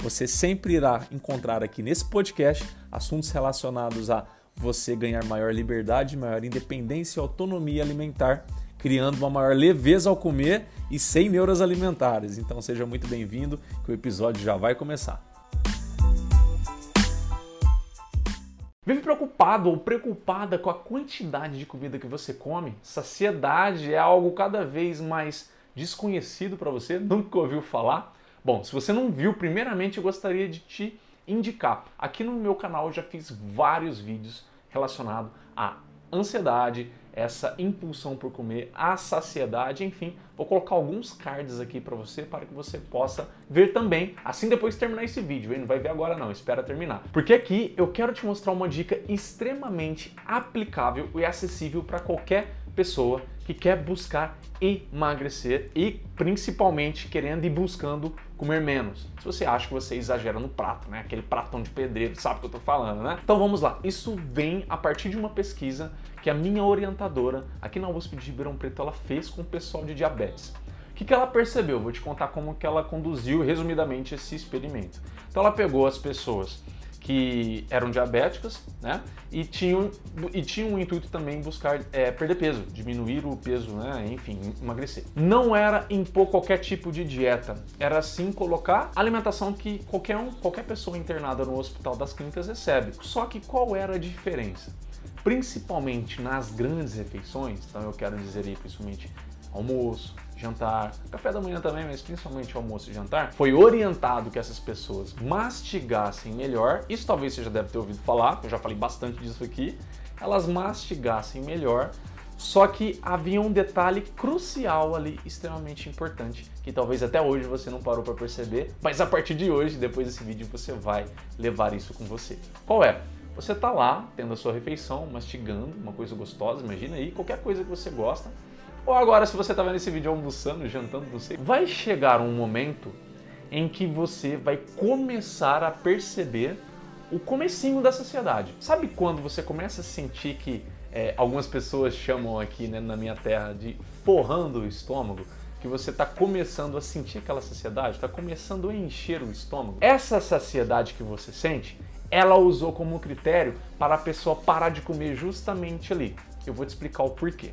Você sempre irá encontrar aqui nesse podcast assuntos relacionados a você ganhar maior liberdade, maior independência e autonomia alimentar, criando uma maior leveza ao comer e sem neuras alimentares. Então seja muito bem-vindo, que o episódio já vai começar. Vive preocupado ou preocupada com a quantidade de comida que você come? Saciedade é algo cada vez mais desconhecido para você? Nunca ouviu falar? Bom, se você não viu, primeiramente eu gostaria de te indicar. Aqui no meu canal eu já fiz vários vídeos relacionados à ansiedade, essa impulsão por comer, a saciedade, enfim, vou colocar alguns cards aqui para você para que você possa ver também, assim depois de terminar esse vídeo, hein? não vai ver agora não, espera terminar. Porque aqui eu quero te mostrar uma dica extremamente aplicável e acessível para qualquer pessoa que quer buscar emagrecer e principalmente querendo e buscando comer menos. Se você acha que você exagera no prato, né? Aquele pratão de pedreiro, sabe o que eu tô falando, né? Então vamos lá. Isso vem a partir de uma pesquisa que a minha orientadora aqui na USP de Ribeirão Preto ela fez com o pessoal de diabetes. O que, que ela percebeu? Vou te contar como que ela conduziu resumidamente esse experimento. Então ela pegou as pessoas que eram diabéticas, né? E tinham, e tinham um intuito também buscar é, perder peso, diminuir o peso, né? Enfim, emagrecer. Não era impor qualquer tipo de dieta, era sim colocar alimentação que qualquer um, qualquer pessoa internada no hospital das clínicas recebe. Só que qual era a diferença? Principalmente nas grandes refeições, então eu quero dizer aí principalmente almoço, jantar, café da manhã também, mas principalmente almoço e jantar, foi orientado que essas pessoas mastigassem melhor. Isso talvez você já deve ter ouvido falar, eu já falei bastante disso aqui. Elas mastigassem melhor, só que havia um detalhe crucial ali, extremamente importante, que talvez até hoje você não parou para perceber, mas a partir de hoje, depois desse vídeo, você vai levar isso com você. Qual é? Você tá lá, tendo a sua refeição, mastigando, uma coisa gostosa, imagina aí, qualquer coisa que você gosta, ou agora, se você está vendo esse vídeo almoçando, jantando, não sei, vai chegar um momento em que você vai começar a perceber o comecinho da saciedade. Sabe quando você começa a sentir que é, algumas pessoas chamam aqui né, na minha terra de forrando o estômago? Que você está começando a sentir aquela saciedade, está começando a encher o estômago. Essa saciedade que você sente, ela usou como critério para a pessoa parar de comer justamente ali. Eu vou te explicar o porquê.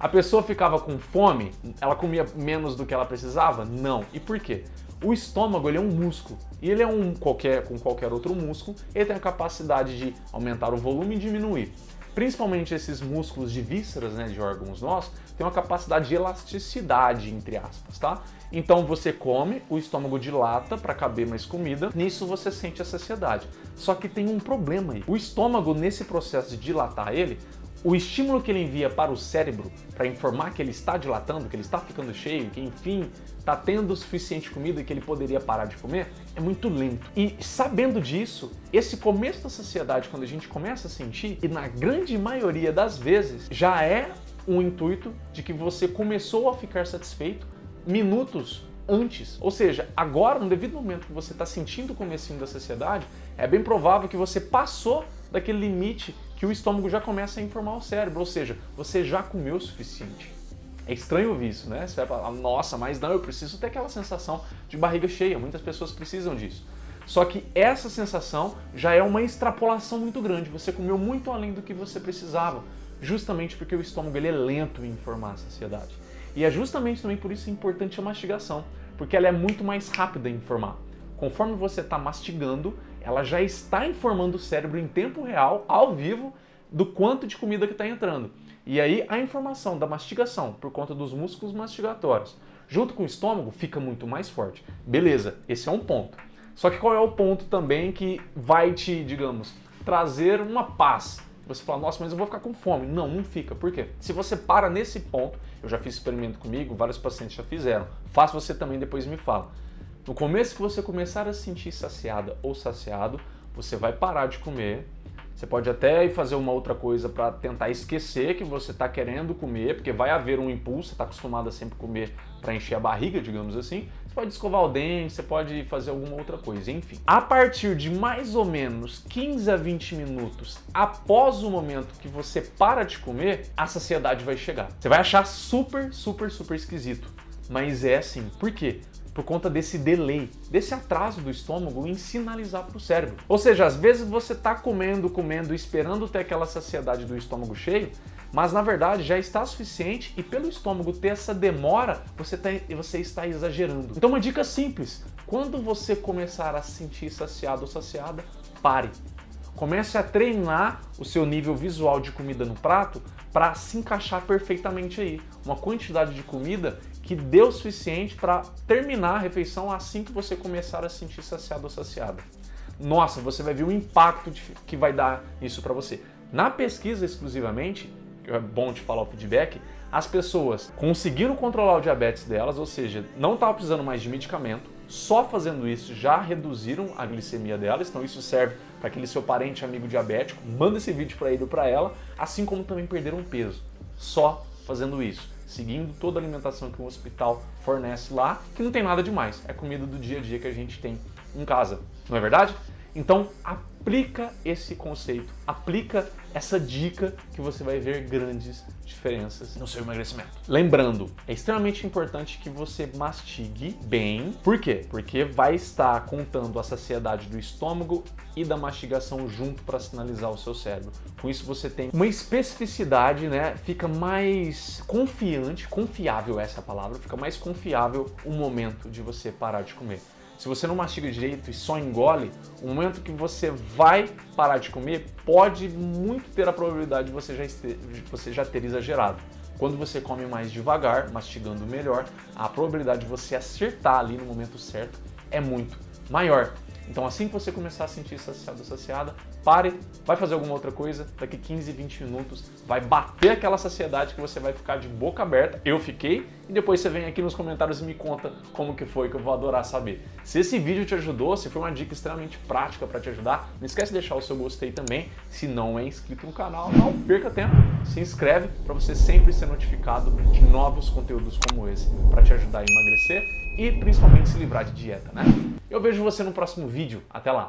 A pessoa ficava com fome, ela comia menos do que ela precisava? Não. E por quê? O estômago ele é um músculo e ele é um qualquer com qualquer outro músculo, ele tem a capacidade de aumentar o volume e diminuir. Principalmente esses músculos de vísceras, né, de órgãos nossos, tem uma capacidade de elasticidade entre aspas, tá? Então você come, o estômago dilata para caber mais comida, nisso você sente a saciedade. Só que tem um problema aí. O estômago nesse processo de dilatar ele, o estímulo que ele envia para o cérebro para informar que ele está dilatando, que ele está ficando cheio, que enfim está tendo o suficiente comida e que ele poderia parar de comer, é muito lento. E sabendo disso, esse começo da saciedade, quando a gente começa a sentir, e na grande maioria das vezes, já é um intuito de que você começou a ficar satisfeito minutos antes. Ou seja, agora, no devido momento que você está sentindo o comecinho da saciedade, é bem provável que você passou daquele limite que o estômago já começa a informar o cérebro, ou seja, você já comeu o suficiente. É estranho ouvir isso, né? Você vai falar, nossa, mas não, eu preciso ter aquela sensação de barriga cheia. Muitas pessoas precisam disso. Só que essa sensação já é uma extrapolação muito grande. Você comeu muito além do que você precisava, justamente porque o estômago ele é lento em informar a saciedade. E é justamente também por isso importante a mastigação, porque ela é muito mais rápida em informar. Conforme você está mastigando, ela já está informando o cérebro em tempo real, ao vivo, do quanto de comida que está entrando. E aí a informação da mastigação, por conta dos músculos mastigatórios, junto com o estômago, fica muito mais forte. Beleza, esse é um ponto. Só que qual é o ponto também que vai te, digamos, trazer uma paz? Você fala, nossa, mas eu vou ficar com fome. Não, não fica. Por quê? Se você para nesse ponto, eu já fiz experimento comigo, vários pacientes já fizeram. Faça você também, depois me fala. No começo que você começar a se sentir saciada ou saciado, você vai parar de comer. Você pode até ir fazer uma outra coisa para tentar esquecer que você está querendo comer, porque vai haver um impulso, você está acostumado a sempre comer para encher a barriga, digamos assim. Você pode escovar o dente, você pode fazer alguma outra coisa, enfim. A partir de mais ou menos 15 a 20 minutos após o momento que você para de comer, a saciedade vai chegar. Você vai achar super, super, super esquisito. Mas é assim. Por quê? Por conta desse delay, desse atraso do estômago em sinalizar para o cérebro. Ou seja, às vezes você está comendo, comendo, esperando ter aquela saciedade do estômago cheio, mas na verdade já está suficiente e pelo estômago ter essa demora, você, tá, você está exagerando. Então uma dica simples, quando você começar a se sentir saciado ou saciada, pare. Comece a treinar o seu nível visual de comida no prato para se encaixar perfeitamente aí. Uma quantidade de comida que dê o suficiente para terminar a refeição assim que você começar a sentir saciado ou saciada. Nossa, você vai ver o impacto que vai dar isso para você. Na pesquisa exclusivamente, é bom te falar o feedback, as pessoas conseguiram controlar o diabetes delas, ou seja, não estavam precisando mais de medicamento, só fazendo isso já reduziram a glicemia delas, então isso serve para aquele seu parente amigo diabético, manda esse vídeo para ele ou para ela, assim como também perderam peso, só fazendo isso, seguindo toda a alimentação que o hospital fornece lá, que não tem nada demais, é comida do dia a dia que a gente tem em casa, não é verdade? Então aplica esse conceito, aplica essa dica que você vai ver grandes diferenças no seu emagrecimento. Lembrando, é extremamente importante que você mastigue bem. Por quê? Porque vai estar contando a saciedade do estômago e da mastigação junto para sinalizar o seu cérebro. Com isso você tem uma especificidade, né? Fica mais confiante, confiável essa é a palavra, fica mais confiável o momento de você parar de comer. Se você não mastiga direito e só engole, o momento que você vai parar de comer pode muito ter a probabilidade de você já, de você já ter exagerado. Quando você come mais devagar, mastigando melhor, a probabilidade de você acertar ali no momento certo é muito maior. Então assim que você começar a sentir saciado saciada, pare, vai fazer alguma outra coisa, daqui 15, 20 minutos vai bater aquela saciedade que você vai ficar de boca aberta. Eu fiquei e depois você vem aqui nos comentários e me conta como que foi, que eu vou adorar saber. Se esse vídeo te ajudou, se foi uma dica extremamente prática para te ajudar, não esquece de deixar o seu gostei também. Se não é inscrito no canal, não perca tempo, se inscreve para você sempre ser notificado de novos conteúdos como esse para te ajudar a emagrecer e principalmente se livrar de dieta, né? Eu vejo você no próximo vídeo. Até lá!